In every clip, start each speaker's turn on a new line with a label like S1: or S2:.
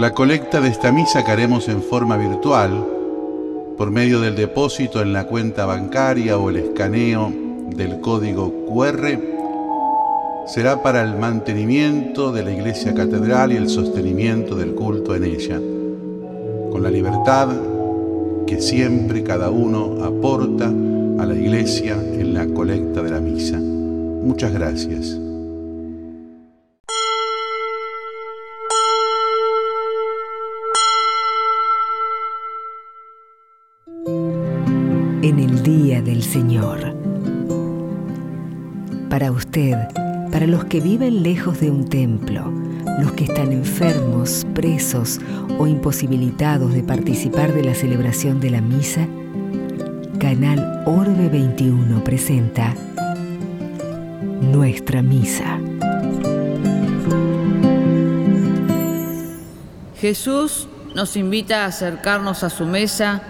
S1: La colecta de esta misa que haremos en forma virtual, por medio del depósito en la cuenta bancaria o el escaneo del código QR, será para el mantenimiento de la iglesia catedral y el sostenimiento del culto en ella, con la libertad que siempre cada uno aporta a la iglesia en la colecta de la misa. Muchas gracias.
S2: para los que viven lejos de un templo, los que están enfermos, presos o imposibilitados de participar de la celebración de la misa, Canal Orbe 21 presenta Nuestra Misa.
S3: Jesús nos invita a acercarnos a su mesa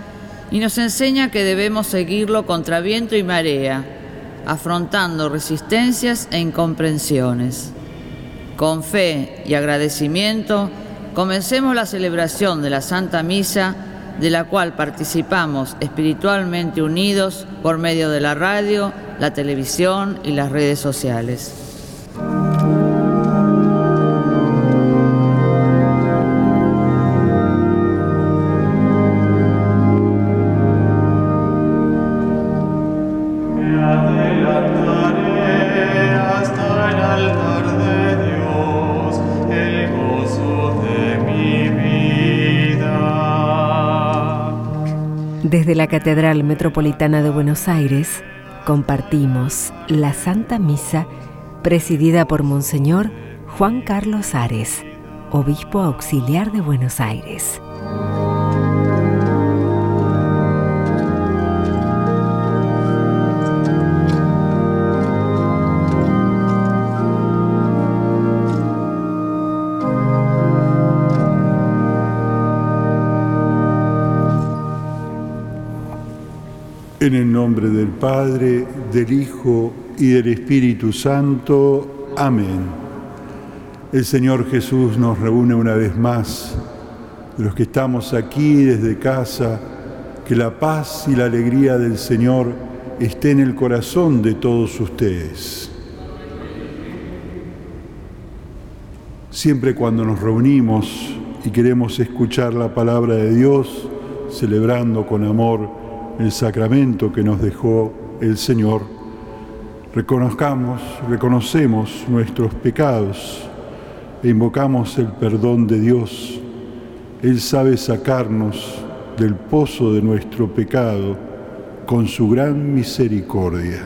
S3: y nos enseña que debemos seguirlo contra viento y marea afrontando resistencias e incomprensiones. Con fe y agradecimiento, comencemos la celebración de la Santa Misa, de la cual participamos espiritualmente unidos por medio de la radio, la televisión y las redes sociales.
S4: Catedral Metropolitana de Buenos Aires compartimos la Santa Misa presidida por Monseñor Juan Carlos Ares, Obispo Auxiliar de Buenos Aires.
S5: En el nombre del Padre, del Hijo y del Espíritu Santo. Amén. El Señor Jesús nos reúne una vez más, los que estamos aquí desde casa, que la paz y la alegría del Señor esté en el corazón de todos ustedes. Siempre cuando nos reunimos y queremos escuchar la palabra de Dios, celebrando con amor el sacramento que nos dejó el Señor. Reconozcamos, reconocemos nuestros pecados e invocamos el perdón de Dios. Él sabe sacarnos del pozo de nuestro pecado con su gran misericordia.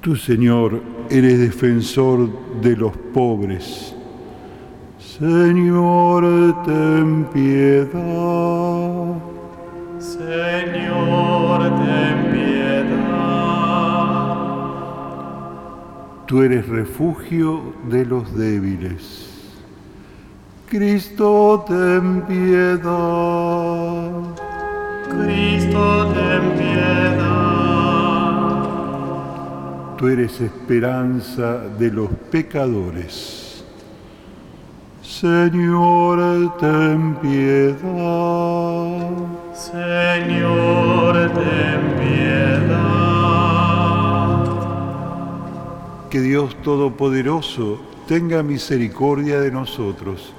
S5: Tú, Señor, eres defensor de los pobres Señor, ten piedad.
S6: Señor, ten piedad.
S5: Tú eres refugio de los débiles. Cristo, ten piedad.
S7: Cristo, ten piedad.
S5: Tú eres esperanza de los pecadores. Señor, ten piedad.
S8: Señor, ten piedad.
S5: Que Dios Todopoderoso tenga misericordia de nosotros,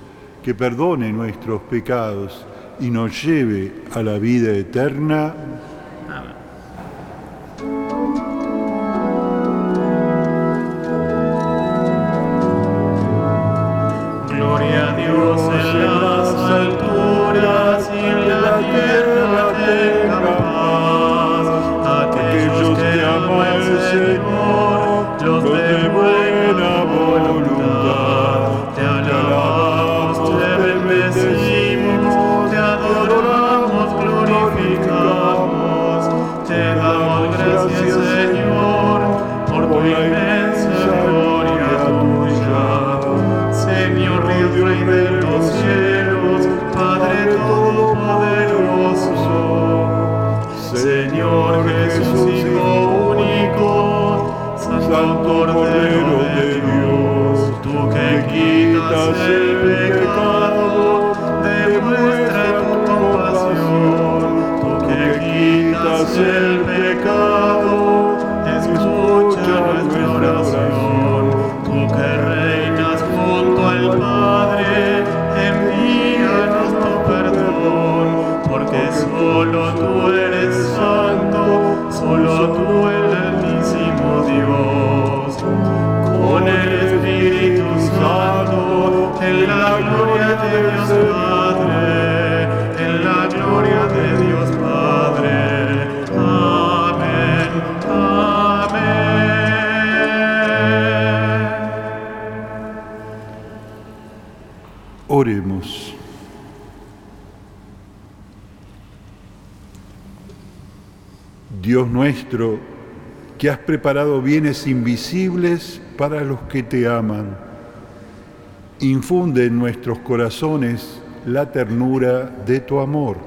S5: que perdone nuestros pecados y nos lleve a la vida eterna.
S9: tú el Altísimo Dios, con el Espíritu Santo, en la gloria de Dios.
S5: nuestro, que has preparado bienes invisibles para los que te aman. Infunde en nuestros corazones la ternura de tu amor,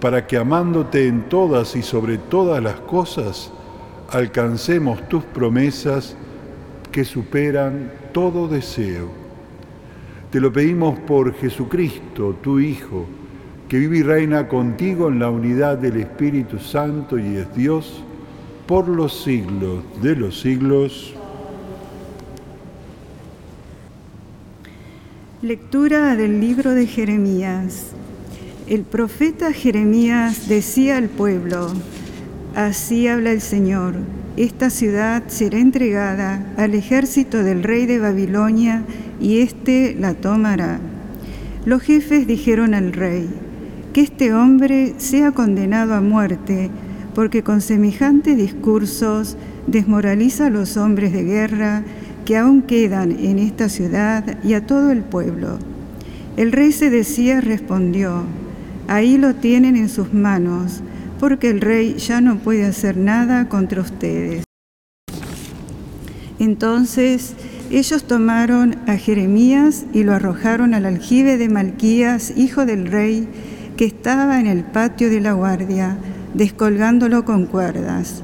S5: para que amándote en todas y sobre todas las cosas, alcancemos tus promesas que superan todo deseo. Te lo pedimos por Jesucristo, tu Hijo, que vive y reina contigo en la unidad del Espíritu Santo y es Dios por los siglos de los siglos.
S10: Lectura del libro de Jeremías. El profeta Jeremías decía al pueblo, así habla el Señor, esta ciudad será entregada al ejército del rey de Babilonia y éste la tomará. Los jefes dijeron al rey, que este hombre sea condenado a muerte, porque con semejantes discursos desmoraliza a los hombres de guerra que aún quedan en esta ciudad y a todo el pueblo. El rey decía respondió, ahí lo tienen en sus manos, porque el rey ya no puede hacer nada contra ustedes. Entonces ellos tomaron a Jeremías y lo arrojaron al aljibe de Malquías, hijo del rey, que estaba en el patio de la guardia, descolgándolo con cuerdas.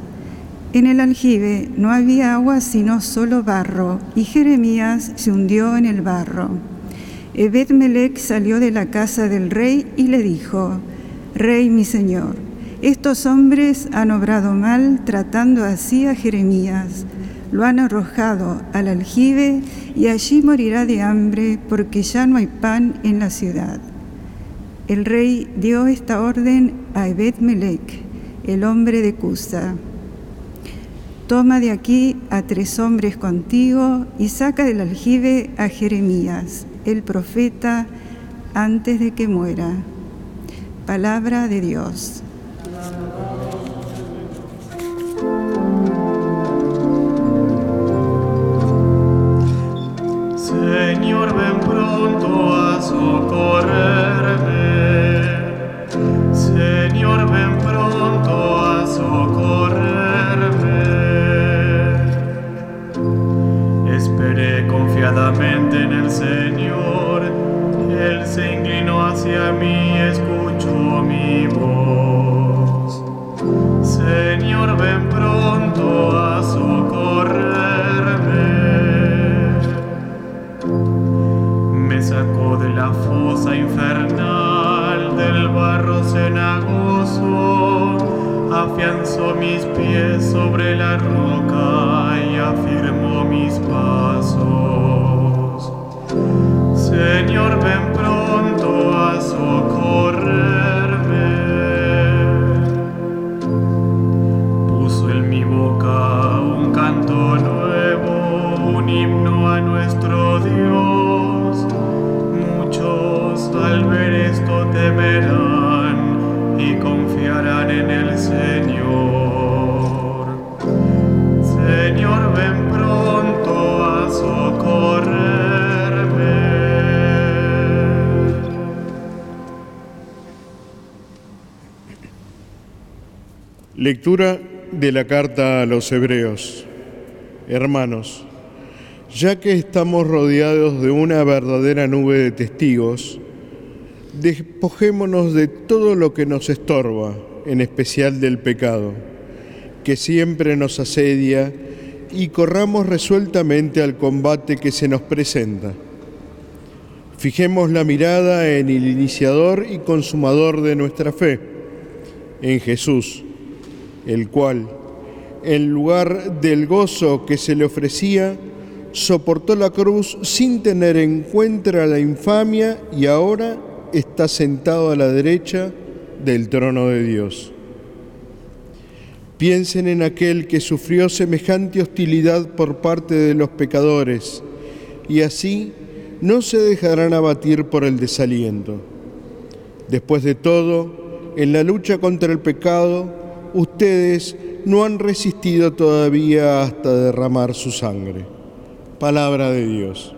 S10: En el aljibe no había agua sino solo barro, y Jeremías se hundió en el barro. Ebed salió de la casa del rey y le dijo, Rey mi señor, estos hombres han obrado mal tratando así a Jeremías. Lo han arrojado al aljibe y allí morirá de hambre porque ya no hay pan en la ciudad. El rey dio esta orden a ebed melech el hombre de Cusa. Toma de aquí a tres hombres contigo y saca del aljibe a Jeremías, el profeta, antes de que muera. Palabra de Dios.
S11: Señor, ven pronto a socorrer.
S5: Lectura de la carta a los Hebreos. Hermanos, ya que estamos rodeados de una verdadera nube de testigos, despojémonos de todo lo que nos estorba, en especial del pecado, que siempre nos asedia y corramos resueltamente al combate que se nos presenta. Fijemos la mirada en el iniciador y consumador de nuestra fe, en Jesús el cual, en lugar del gozo que se le ofrecía, soportó la cruz sin tener en cuenta la infamia y ahora está sentado a la derecha del trono de Dios. Piensen en aquel que sufrió semejante hostilidad por parte de los pecadores y así no se dejarán abatir por el desaliento. Después de todo, en la lucha contra el pecado, ustedes no han resistido todavía hasta derramar su sangre. Palabra de Dios.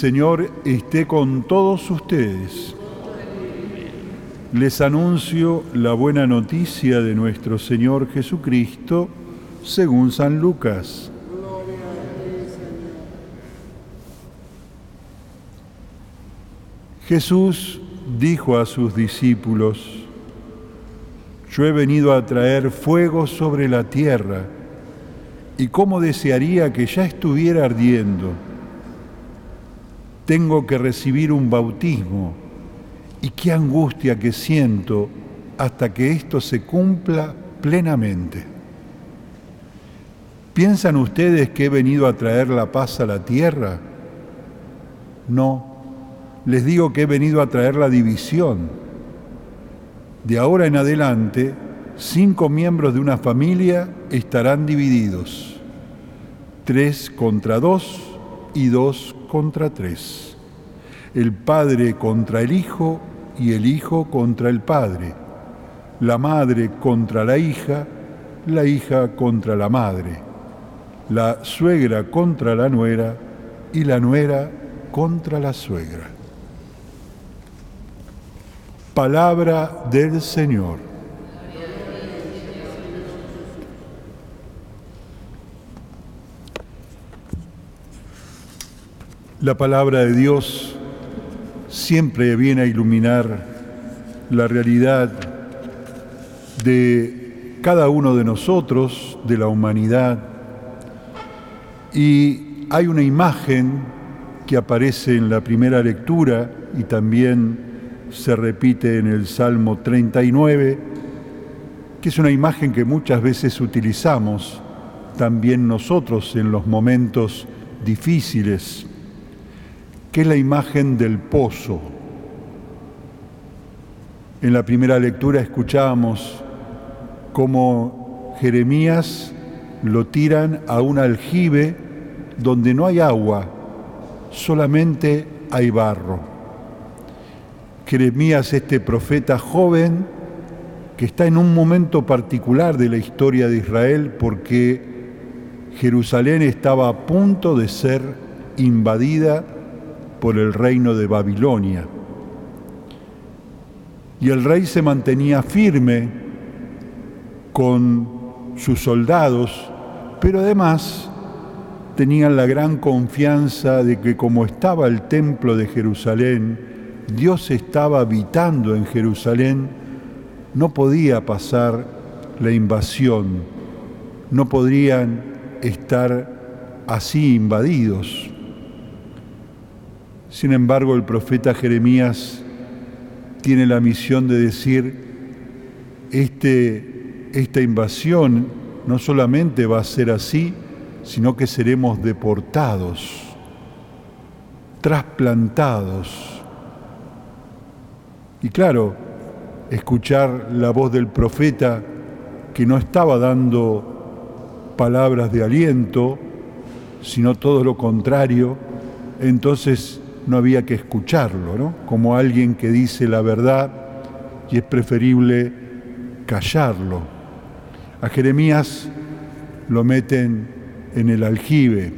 S5: Señor esté con todos ustedes. Les anuncio la buena noticia de nuestro Señor Jesucristo según San Lucas. Jesús dijo a sus discípulos, yo he venido a traer fuego sobre la tierra y cómo desearía que ya estuviera ardiendo tengo que recibir un bautismo y qué angustia que siento hasta que esto se cumpla plenamente. ¿Piensan ustedes que he venido a traer la paz a la tierra? No, les digo que he venido a traer la división. De ahora en adelante, cinco miembros de una familia estarán divididos, tres contra dos, y dos contra tres. El Padre contra el Hijo y el Hijo contra el Padre. La Madre contra la hija, la hija contra la madre. La suegra contra la nuera y la nuera contra la suegra. Palabra del Señor. La palabra de Dios siempre viene a iluminar la realidad de cada uno de nosotros, de la humanidad, y hay una imagen que aparece en la primera lectura y también se repite en el Salmo 39, que es una imagen que muchas veces utilizamos también nosotros en los momentos difíciles que es la imagen del pozo. En la primera lectura escuchábamos... cómo Jeremías lo tiran a un aljibe donde no hay agua, solamente hay barro. Jeremías, este profeta joven, que está en un momento particular de la historia de Israel porque Jerusalén estaba a punto de ser invadida por el reino de Babilonia. Y el rey se mantenía firme con sus soldados, pero además tenían la gran confianza de que como estaba el templo de Jerusalén, Dios estaba habitando en Jerusalén, no podía pasar la invasión, no podrían estar así invadidos. Sin embargo, el profeta Jeremías tiene la misión de decir, este, esta invasión no solamente va a ser así, sino que seremos deportados, trasplantados. Y claro, escuchar la voz del profeta que no estaba dando palabras de aliento, sino todo lo contrario, entonces no había que escucharlo, como alguien que dice la verdad y es preferible callarlo. A Jeremías lo meten en el aljibe.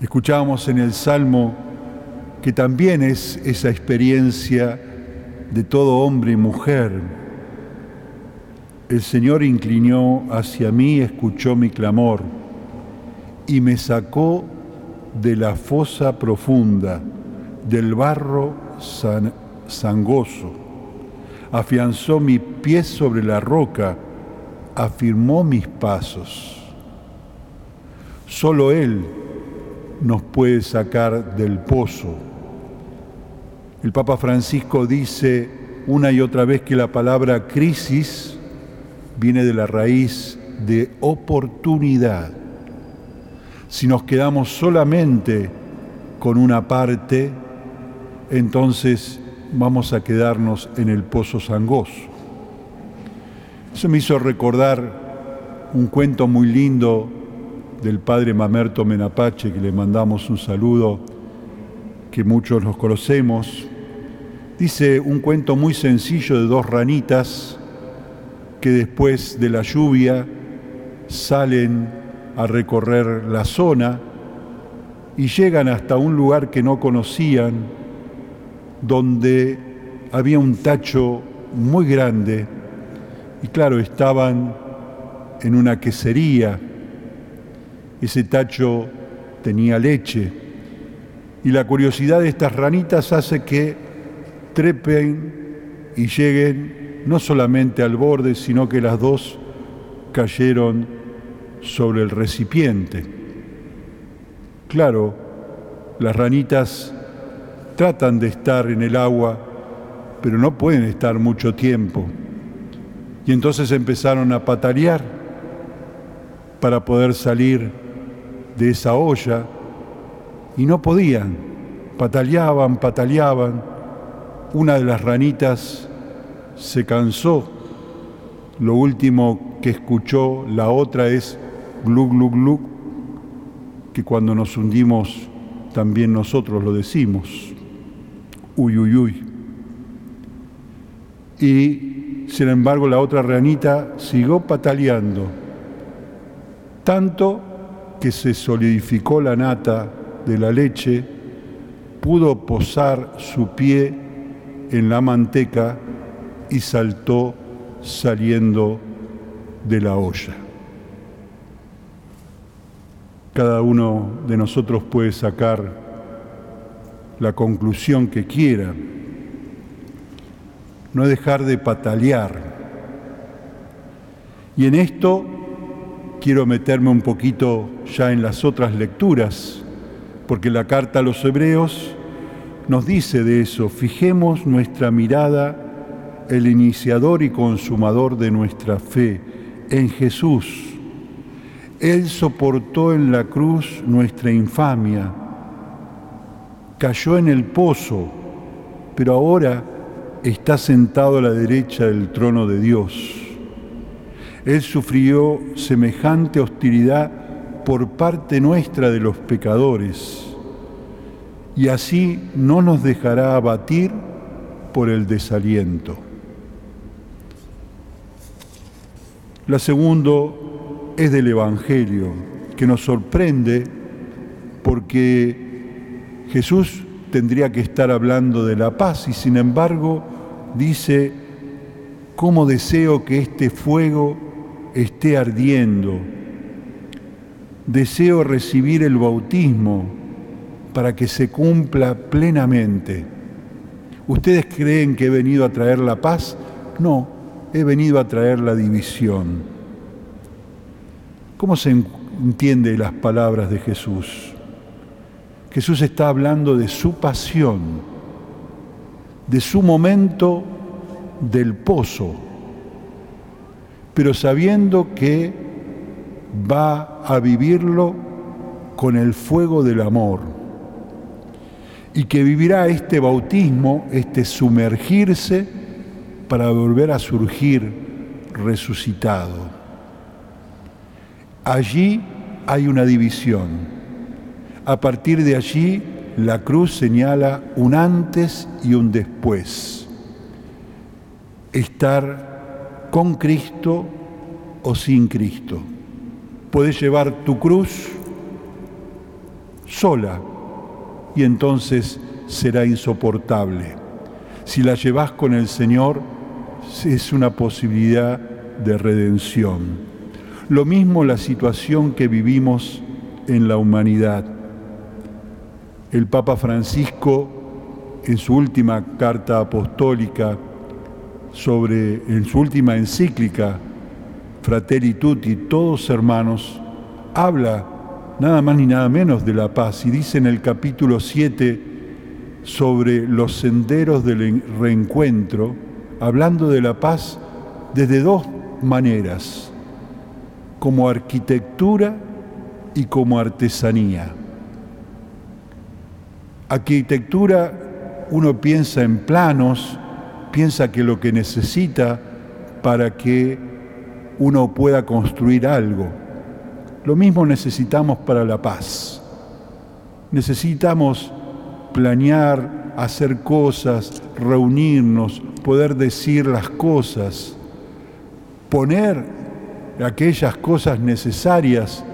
S5: Escuchábamos en el Salmo que también es esa experiencia de todo hombre y mujer. El Señor inclinó hacia mí, escuchó mi clamor y me sacó de la fosa profunda, del barro sangoso. Afianzó mi pie sobre la roca, afirmó mis pasos. Solo Él nos puede sacar del pozo. El Papa Francisco dice una y otra vez que la palabra crisis viene de la raíz de oportunidad. Si nos quedamos solamente con una parte, entonces vamos a quedarnos en el pozo sangoso. Eso me hizo recordar un cuento muy lindo del padre Mamerto Menapache, que le mandamos un saludo, que muchos nos conocemos. Dice un cuento muy sencillo de dos ranitas que después de la lluvia salen a recorrer la zona y llegan hasta un lugar que no conocían, donde había un tacho muy grande y claro, estaban en una quesería. Ese tacho tenía leche y la curiosidad de estas ranitas hace que trepen y lleguen no solamente al borde, sino que las dos cayeron sobre el recipiente. Claro, las ranitas tratan de estar en el agua, pero no pueden estar mucho tiempo. Y entonces empezaron a patalear para poder salir de esa olla y no podían. Pataleaban, pataleaban. Una de las ranitas se cansó. Lo último que escuchó la otra es glug, glug, glug, que cuando nos hundimos también nosotros lo decimos, uy, uy, uy. Y sin embargo la otra ranita siguió pataleando, tanto que se solidificó la nata de la leche, pudo posar su pie en la manteca y saltó saliendo de la olla. Cada uno de nosotros puede sacar la conclusión que quiera. No dejar de patalear. Y en esto quiero meterme un poquito ya en las otras lecturas, porque la carta a los hebreos nos dice de eso, fijemos nuestra mirada, el iniciador y consumador de nuestra fe, en Jesús él soportó en la cruz nuestra infamia, cayó en el pozo, pero ahora está sentado a la derecha del trono de Dios. Él sufrió semejante hostilidad por parte nuestra de los pecadores, y así no nos dejará abatir por el desaliento. La segundo es del Evangelio, que nos sorprende porque Jesús tendría que estar hablando de la paz y sin embargo dice, ¿cómo deseo que este fuego esté ardiendo? Deseo recibir el bautismo para que se cumpla plenamente. ¿Ustedes creen que he venido a traer la paz? No, he venido a traer la división. ¿Cómo se entiende las palabras de Jesús? Jesús está hablando de su pasión, de su momento del pozo, pero sabiendo que va a vivirlo con el fuego del amor y que vivirá este bautismo, este sumergirse para volver a surgir resucitado. Allí hay una división. A partir de allí, la cruz señala un antes y un después. Estar con Cristo o sin Cristo. Puedes llevar tu cruz sola y entonces será insoportable. Si la llevas con el Señor, es una posibilidad de redención. Lo mismo la situación que vivimos en la humanidad. El Papa Francisco, en su última carta apostólica, sobre, en su última encíclica, Fratelli Tutti, todos hermanos, habla nada más ni nada menos de la paz y dice en el capítulo 7 sobre los senderos del reencuentro, hablando de la paz desde dos maneras como arquitectura y como artesanía. Arquitectura, uno piensa en planos, piensa que lo que necesita para que uno pueda construir algo. Lo mismo necesitamos para la paz. Necesitamos planear, hacer cosas, reunirnos, poder decir las cosas, poner aquellas cosas necesarias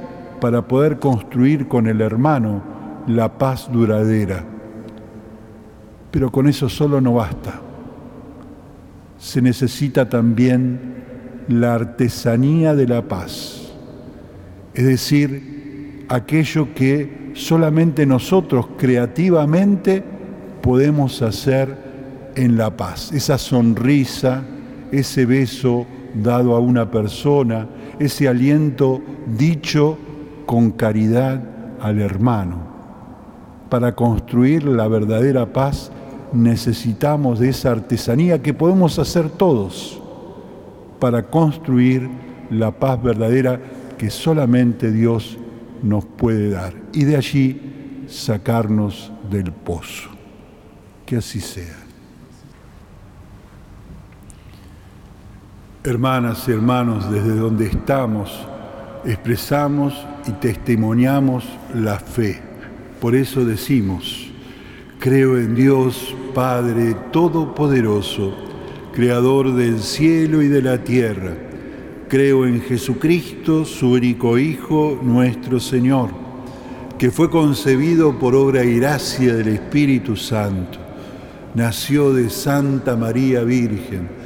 S5: para poder construir con el hermano la paz duradera. Pero con eso solo no basta. Se necesita también la artesanía de la paz, es decir, aquello que solamente nosotros creativamente podemos hacer en la paz. Esa sonrisa, ese beso dado a una persona, ese aliento dicho con caridad al hermano. Para construir la verdadera paz necesitamos de esa artesanía que podemos hacer todos para construir la paz verdadera que solamente Dios nos puede dar y de allí sacarnos del pozo. Que así sea. Hermanas y hermanos, desde donde estamos, expresamos y testimoniamos la fe. Por eso decimos, creo en Dios Padre Todopoderoso, Creador del cielo y de la tierra. Creo en Jesucristo, su único Hijo, nuestro Señor, que fue concebido por obra y gracia del Espíritu Santo. Nació de Santa María Virgen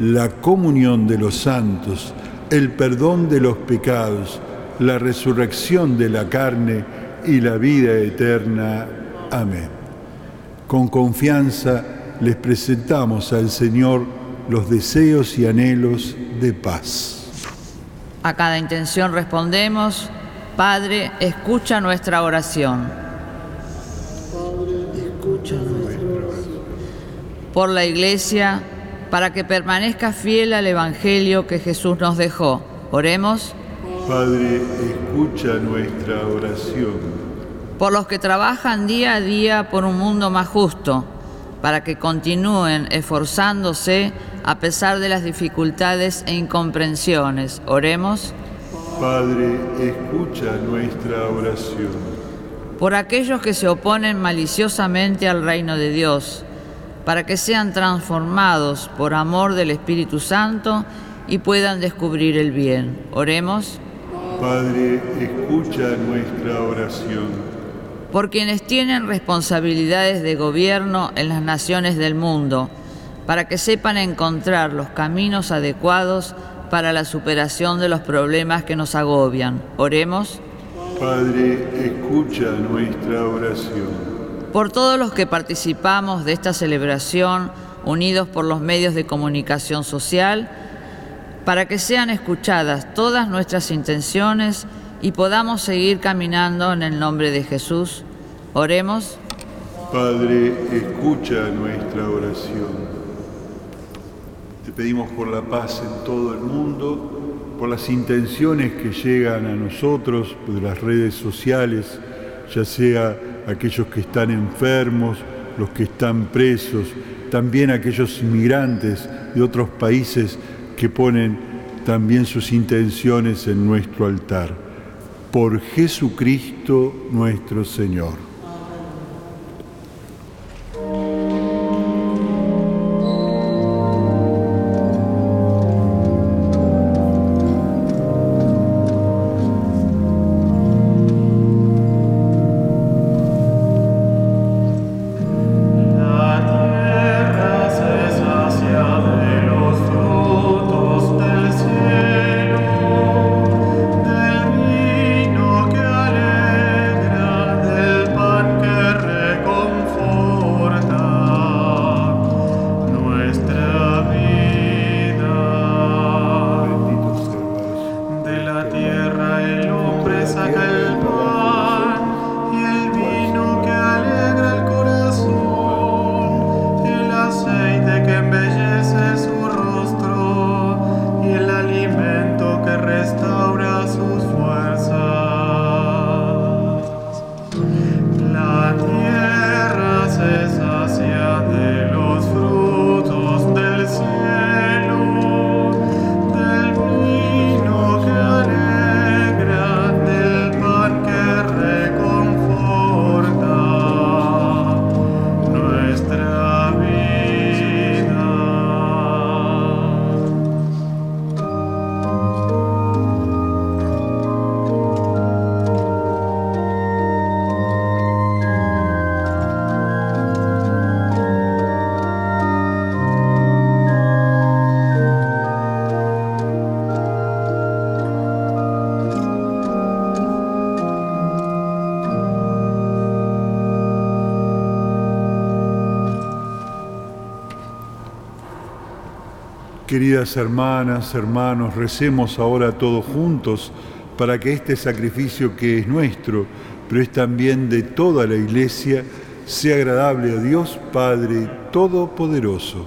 S5: la comunión de los santos, el perdón de los pecados, la resurrección de la carne y la vida eterna. Amén. Con confianza les presentamos al Señor los deseos y anhelos de paz.
S3: A cada intención respondemos, Padre, escucha nuestra oración. Por la Iglesia, para que permanezca fiel al Evangelio que Jesús nos dejó. Oremos.
S5: Padre, escucha nuestra oración.
S3: Por los que trabajan día a día por un mundo más justo, para que continúen esforzándose a pesar de las dificultades e incomprensiones. Oremos.
S5: Padre, escucha nuestra oración.
S3: Por aquellos que se oponen maliciosamente al reino de Dios, para que sean transformados por amor del Espíritu Santo y puedan descubrir el bien. Oremos.
S5: Padre, escucha nuestra oración.
S3: Por quienes tienen responsabilidades de gobierno en las naciones del mundo, para que sepan encontrar los caminos adecuados para la superación de los problemas que nos agobian. Oremos.
S5: Padre, escucha nuestra oración
S3: por todos los que participamos de esta celebración, unidos por los medios de comunicación social, para que sean escuchadas todas nuestras intenciones y podamos seguir caminando en el nombre de Jesús. Oremos.
S5: Padre, escucha nuestra oración. Te pedimos por la paz en todo el mundo, por las intenciones que llegan a nosotros, por las redes sociales, ya sea aquellos que están enfermos, los que están presos, también aquellos inmigrantes de otros países que ponen también sus intenciones en nuestro altar. Por Jesucristo nuestro Señor. Queridas hermanas, hermanos, recemos ahora todos juntos para que este sacrificio que es nuestro, pero es también de toda la Iglesia, sea agradable a Dios Padre Todopoderoso.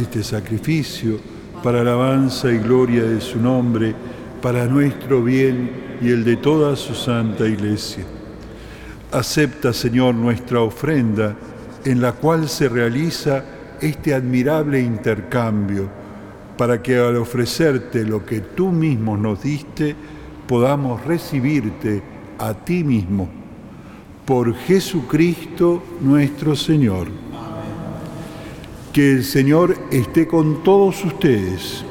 S5: Este sacrificio, para alabanza y gloria de su nombre, para nuestro bien y el de toda su santa Iglesia. Acepta, Señor, nuestra ofrenda, en la cual se realiza este admirable intercambio para que al ofrecerte lo que tú mismo nos diste, podamos recibirte a ti mismo. Por Jesucristo nuestro Señor. Que el Señor esté con todos ustedes.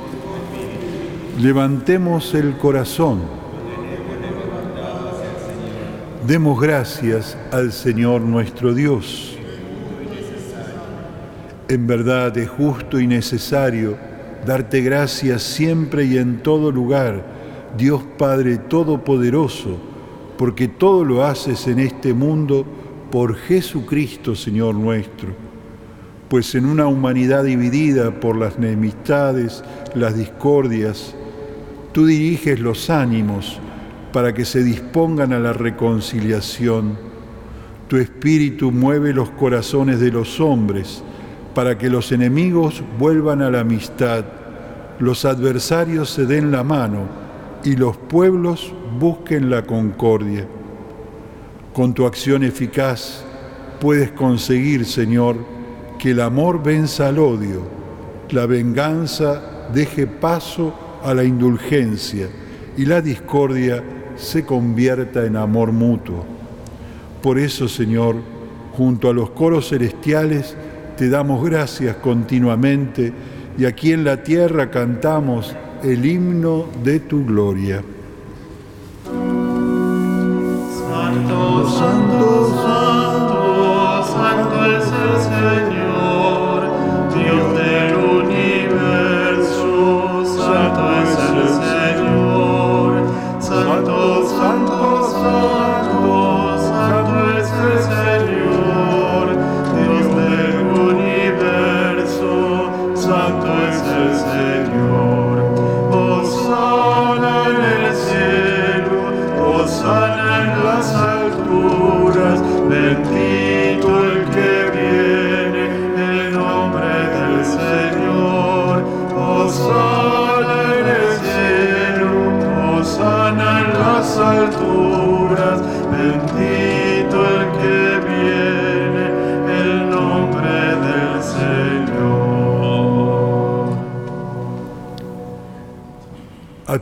S5: Levantemos el corazón. Demos gracias al Señor nuestro Dios. En verdad es justo y necesario darte gracias siempre y en todo lugar, Dios Padre Todopoderoso, porque todo lo haces en este mundo por Jesucristo, Señor nuestro. Pues en una humanidad dividida por las enemistades, las discordias, tú diriges los ánimos para que se dispongan a la reconciliación. Tu espíritu mueve los corazones de los hombres para que los enemigos vuelvan a la amistad, los adversarios se den la mano y los pueblos busquen la concordia. Con tu acción eficaz puedes conseguir, Señor, que el amor venza al odio, la venganza deje paso a la indulgencia y la discordia se convierta en amor mutuo. Por eso, Señor, junto a los coros celestiales, te damos gracias continuamente y aquí en la tierra cantamos el himno de tu gloria. Santo, santo, santo.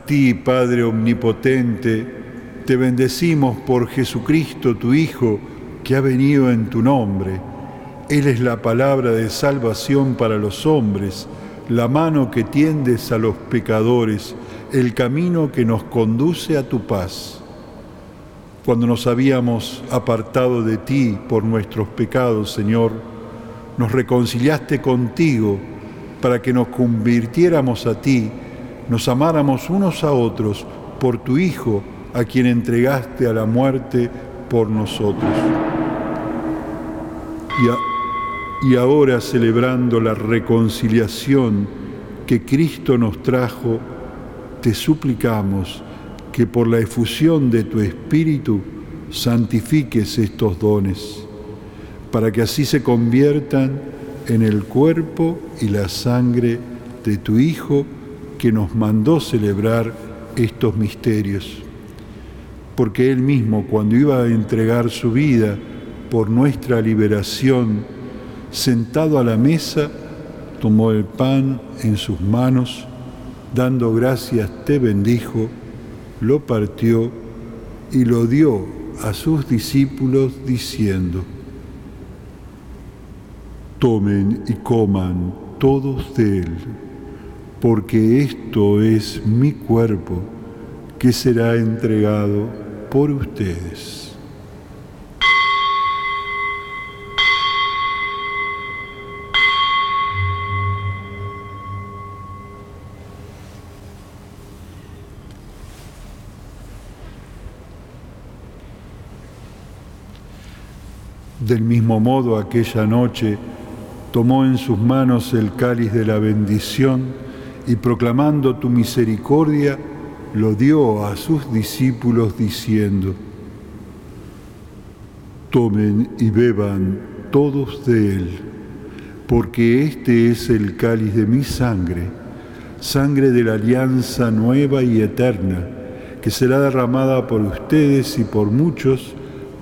S5: ti, Padre Omnipotente, te bendecimos por Jesucristo, tu Hijo, que ha venido en tu nombre. Él es la palabra de salvación para los hombres, la mano que tiendes a los pecadores, el camino que nos conduce a tu paz. Cuando nos habíamos apartado de ti por nuestros pecados, Señor, nos reconciliaste contigo para que nos convirtiéramos a ti nos amáramos unos a otros por tu Hijo, a quien entregaste a la muerte por nosotros. Y, ahora celebrando la reconciliación que Cristo nos trajo, te suplicamos que por la efusión de tu Espíritu santifiques estos dones, para que así se conviertan en el cuerpo y la sangre de tu Hijo que nos mandó celebrar estos misterios, porque Él mismo cuando iba a entregar su vida por nuestra liberación, sentado a la mesa, tomó el pan en sus manos, dando gracias te bendijo, lo partió y lo dio a sus discípulos diciendo, tomen y coman todos de él porque esto es mi cuerpo que será entregado por ustedes. Del mismo modo aquella noche tomó en sus manos el cáliz de la bendición y proclamando tu misericordia, lo dio a sus discípulos diciendo, tomen y beban todos de él, porque este es el cáliz de mi sangre, sangre de la alianza nueva y eterna, que será derramada por ustedes y por muchos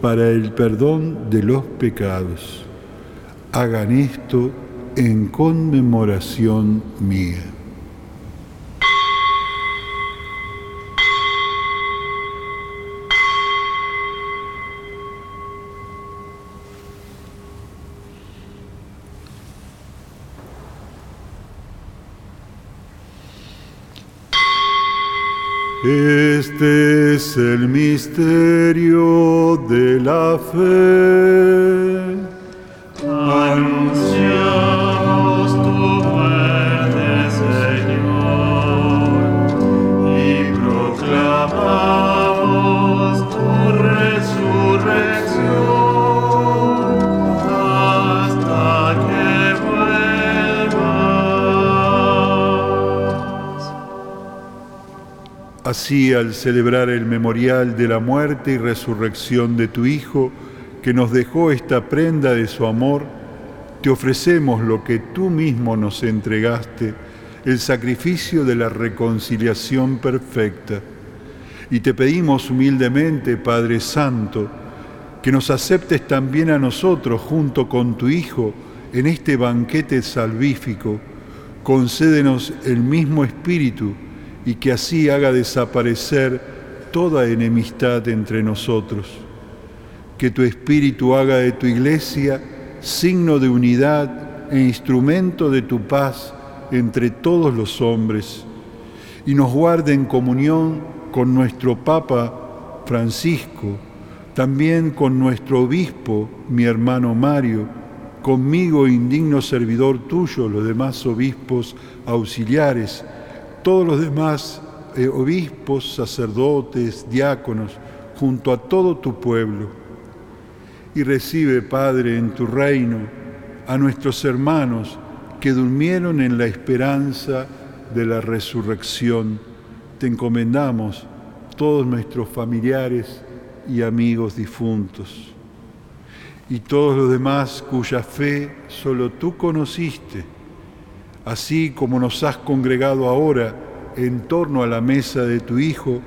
S5: para el perdón de los pecados. Hagan esto en conmemoración mía. Este es el misterio de la fe. Así, al celebrar el memorial de la muerte y resurrección de tu Hijo, que nos dejó esta prenda de su amor, te ofrecemos lo que tú mismo nos entregaste, el sacrificio de la reconciliación perfecta. Y te pedimos humildemente, Padre Santo, que nos aceptes también a nosotros junto con tu Hijo en este banquete salvífico. Concédenos el mismo espíritu y que así haga desaparecer toda enemistad entre nosotros. Que tu Espíritu haga de tu iglesia signo de unidad e instrumento de tu paz entre todos los hombres y nos guarde en comunión con nuestro Papa Francisco, también con nuestro obispo, mi hermano Mario, conmigo indigno servidor tuyo, los demás obispos auxiliares, todos los demás eh, obispos, sacerdotes, diáconos, junto a todo tu pueblo. Y recibe, Padre, en tu reino a nuestros hermanos que durmieron en la esperanza de la resurrección. Te encomendamos todos nuestros familiares y amigos difuntos y todos los demás cuya fe solo tú conociste así como nos has congregado ahora en torno a la mesa de tu Hijo,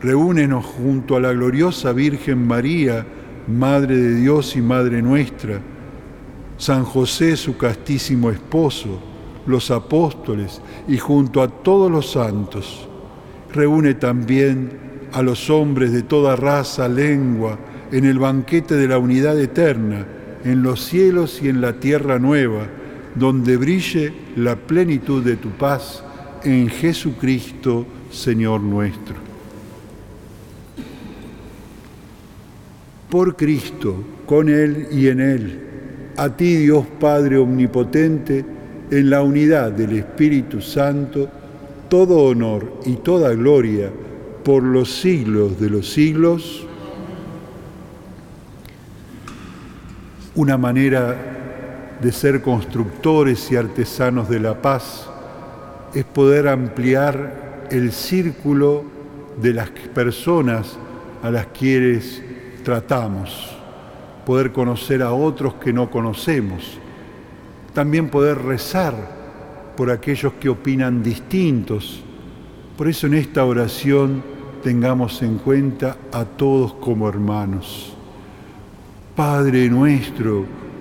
S5: reúnenos junto a la gloriosa Virgen María, Madre de Dios y Madre nuestra, San José, su castísimo esposo, los apóstoles y junto a todos los santos. Reúne también a los hombres de toda raza, lengua, en el banquete de la unidad eterna, en los cielos y en la tierra nueva donde brille la plenitud de tu paz en Jesucristo, Señor nuestro. Por Cristo, con Él y en Él, a ti Dios Padre Omnipotente, en la unidad del Espíritu Santo, todo honor y toda gloria por los siglos de los siglos. Una manera de ser constructores y artesanos de la paz es poder ampliar el círculo de las personas a las quienes tratamos, poder conocer a otros que no conocemos, también poder rezar por aquellos que opinan distintos. Por eso en esta oración tengamos en cuenta a todos como hermanos. Padre nuestro,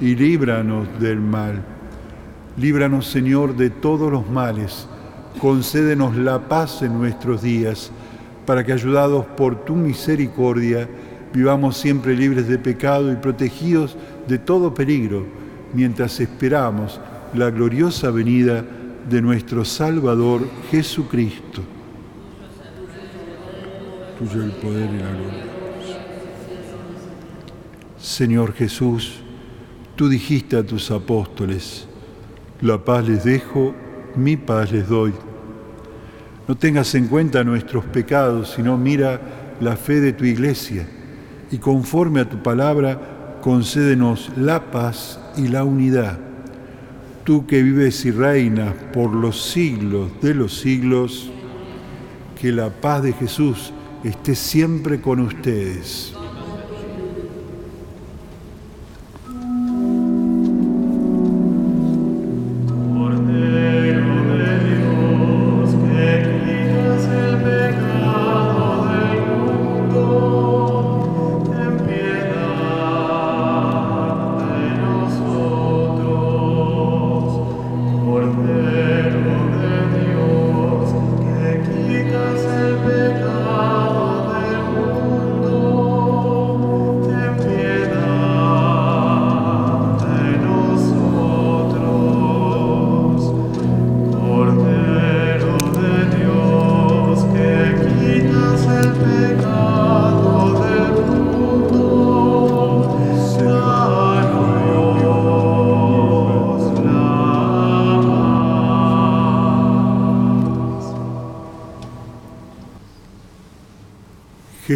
S5: y líbranos del mal. Líbranos, Señor, de todos los males. Concédenos la paz en nuestros días, para que, ayudados por tu misericordia, vivamos siempre libres de pecado y protegidos de todo peligro, mientras esperamos la gloriosa venida de nuestro Salvador Jesucristo. Tuyo el poder y la gloria. Señor Jesús, Tú dijiste a tus apóstoles, la paz les dejo, mi paz les doy. No tengas en cuenta nuestros pecados, sino mira la fe de tu iglesia y conforme a tu palabra concédenos la paz y la unidad. Tú que vives y reinas por los siglos de los siglos, que la paz de Jesús esté siempre con ustedes.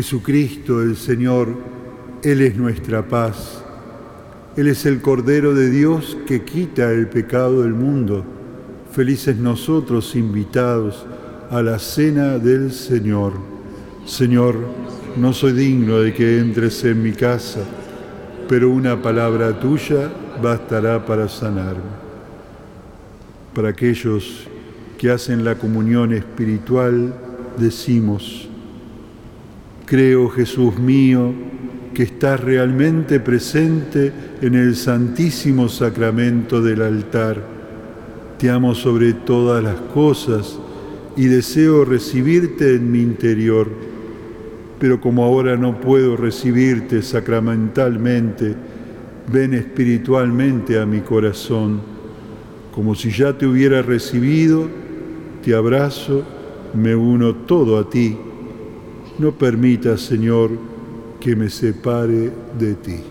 S5: Jesucristo el Señor, Él es nuestra paz. Él es el Cordero de Dios que quita el pecado del mundo. Felices nosotros invitados a la cena del Señor. Señor, no soy digno de que entres en mi casa, pero una palabra tuya bastará para sanarme. Para aquellos que hacen la comunión espiritual, decimos, Creo, Jesús mío, que estás realmente presente en el santísimo sacramento del altar. Te amo sobre todas las cosas y deseo recibirte en mi interior. Pero como ahora no puedo recibirte sacramentalmente, ven espiritualmente a mi corazón. Como si ya te hubiera recibido, te abrazo, me uno todo a ti no permitas, Señor, que me separe de ti.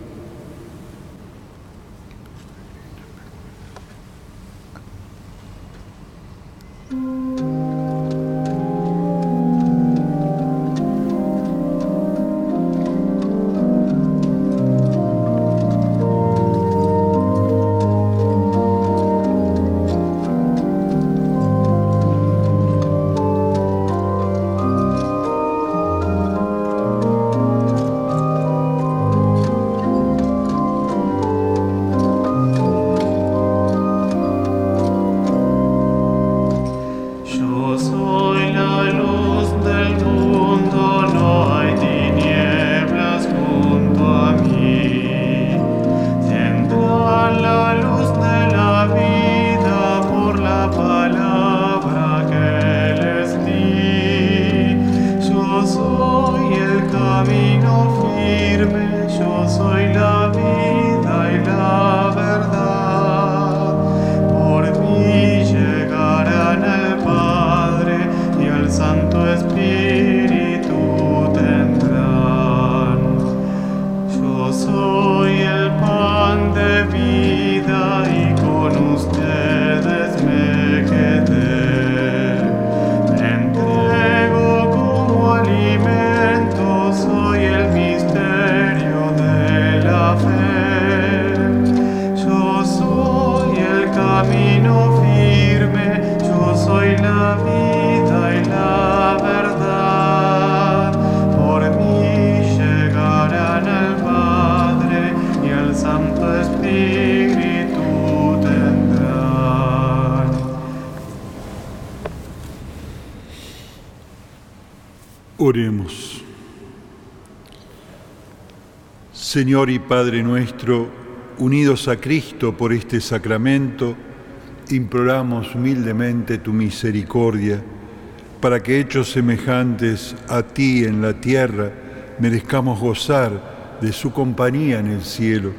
S12: Hoy la
S5: Oremos. Señor y Padre nuestro, unidos a Cristo por este sacramento, imploramos humildemente tu misericordia para que hechos semejantes a ti en la tierra merezcamos gozar de su compañía en el cielo,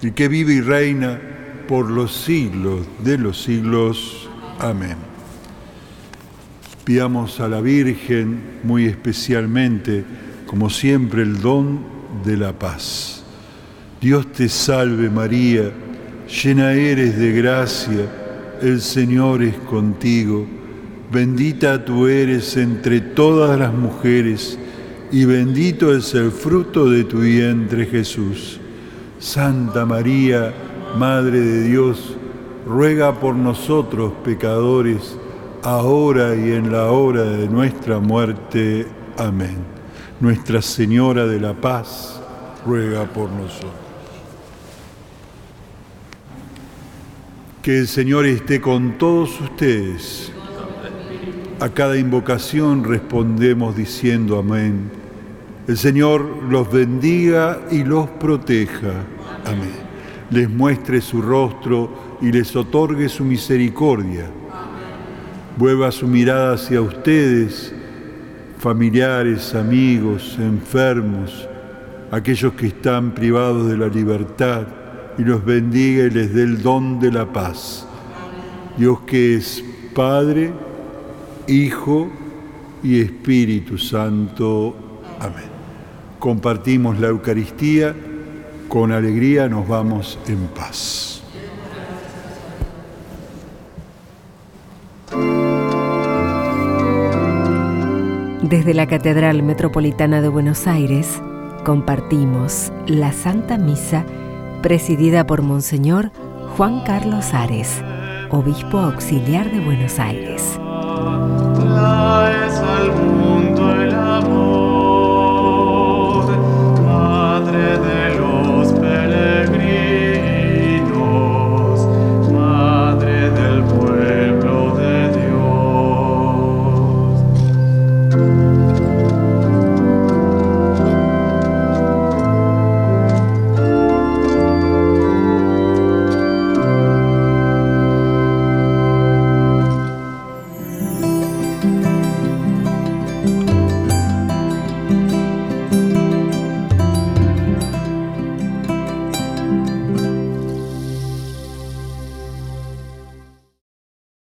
S5: El que vive y reina por los siglos de los siglos. Amén. Pidamos a la Virgen muy especialmente, como siempre, el don de la paz. Dios te salve María, llena eres de gracia, el Señor es contigo, bendita tú eres entre todas las mujeres, y bendito es el fruto de tu vientre Jesús. Santa María, Madre de Dios, ruega por nosotros pecadores, ahora y en la hora de nuestra muerte. Amén. Nuestra Señora de la Paz, ruega por nosotros. Que el Señor esté con todos ustedes. A cada invocación respondemos diciendo amén. El Señor los bendiga y los proteja. Amén. Les muestre su rostro y les otorgue su misericordia vuelva su mirada hacia ustedes, familiares, amigos, enfermos, aquellos que están privados de la libertad, y los bendiga y les dé el don de la paz. Dios que es Padre, Hijo y Espíritu Santo. Amén. Compartimos la Eucaristía, con alegría nos vamos en paz.
S13: Desde la Catedral Metropolitana de Buenos Aires compartimos la Santa Misa presidida por Monseñor Juan Carlos Ares, obispo auxiliar de Buenos Aires.